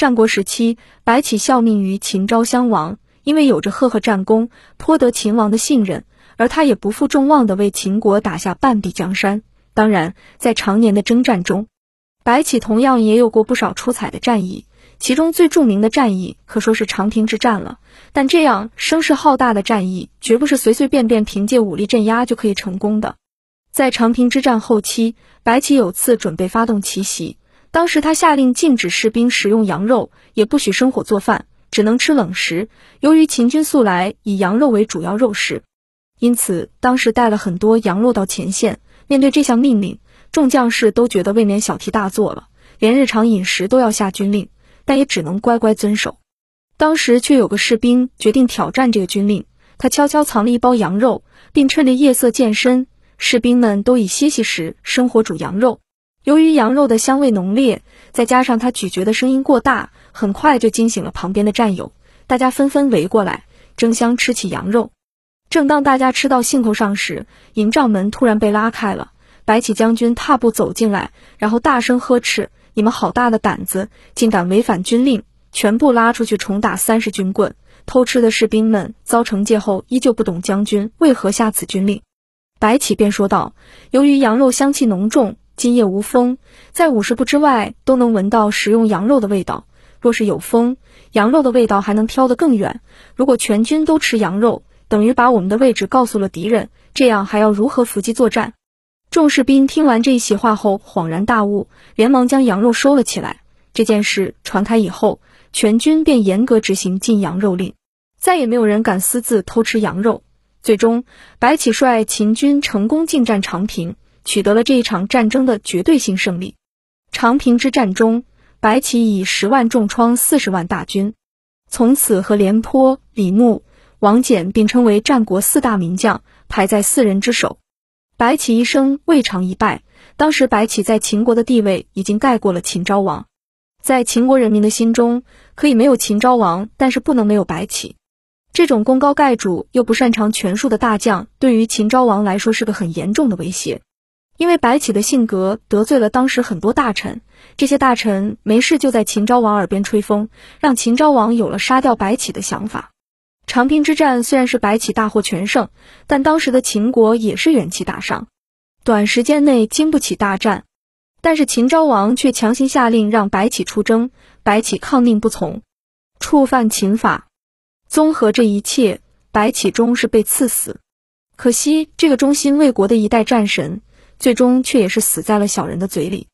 战国时期，白起效命于秦昭襄王，因为有着赫赫战功，颇得秦王的信任，而他也不负众望的为秦国打下半壁江山。当然，在常年的征战中，白起同样也有过不少出彩的战役。其中最著名的战役可说是长平之战了，但这样声势浩大的战役，绝不是随随便便凭借武力镇压就可以成功的。在长平之战后期，白起有次准备发动奇袭，当时他下令禁止士兵食用羊肉，也不许生火做饭，只能吃冷食。由于秦军素来以羊肉为主要肉食，因此当时带了很多羊肉到前线。面对这项命令，众将士都觉得未免小题大做了，连日常饮食都要下军令。但也只能乖乖遵守。当时却有个士兵决定挑战这个军令，他悄悄藏了一包羊肉，并趁着夜色渐深，士兵们都已歇息时生火煮羊肉。由于羊肉的香味浓烈，再加上他咀嚼的声音过大，很快就惊醒了旁边的战友。大家纷纷围过来争相吃起羊肉。正当大家吃到兴头上时，营帐门突然被拉开了，白起将军踏步走进来，然后大声呵斥。你们好大的胆子，竟敢违反军令！全部拉出去重打三十军棍！偷吃的士兵们遭惩戒后，依旧不懂将军为何下此军令。白起便说道：“由于羊肉香气浓重，今夜无风，在五十步之外都能闻到食用羊肉的味道。若是有风，羊肉的味道还能飘得更远。如果全军都吃羊肉，等于把我们的位置告诉了敌人，这样还要如何伏击作战？”众士兵听完这一席话后，恍然大悟，连忙将羊肉收了起来。这件事传开以后，全军便严格执行禁羊肉令，再也没有人敢私自偷吃羊肉。最终，白起率秦军成功进占长平，取得了这一场战争的绝对性胜利。长平之战中，白起以十万重创四十万大军，从此和廉颇、李牧、王翦并称为战国四大名将，排在四人之首。白起一生未尝一败。当时白起在秦国的地位已经盖过了秦昭王，在秦国人民的心中，可以没有秦昭王，但是不能没有白起。这种功高盖主又不擅长权术的大将，对于秦昭王来说是个很严重的威胁。因为白起的性格得罪了当时很多大臣，这些大臣没事就在秦昭王耳边吹风，让秦昭王有了杀掉白起的想法。长平之战虽然是白起大获全胜，但当时的秦国也是元气大伤，短时间内经不起大战。但是秦昭王却强行下令让白起出征，白起抗命不从，触犯秦法。综合这一切，白起终是被赐死。可惜这个忠心为国的一代战神，最终却也是死在了小人的嘴里。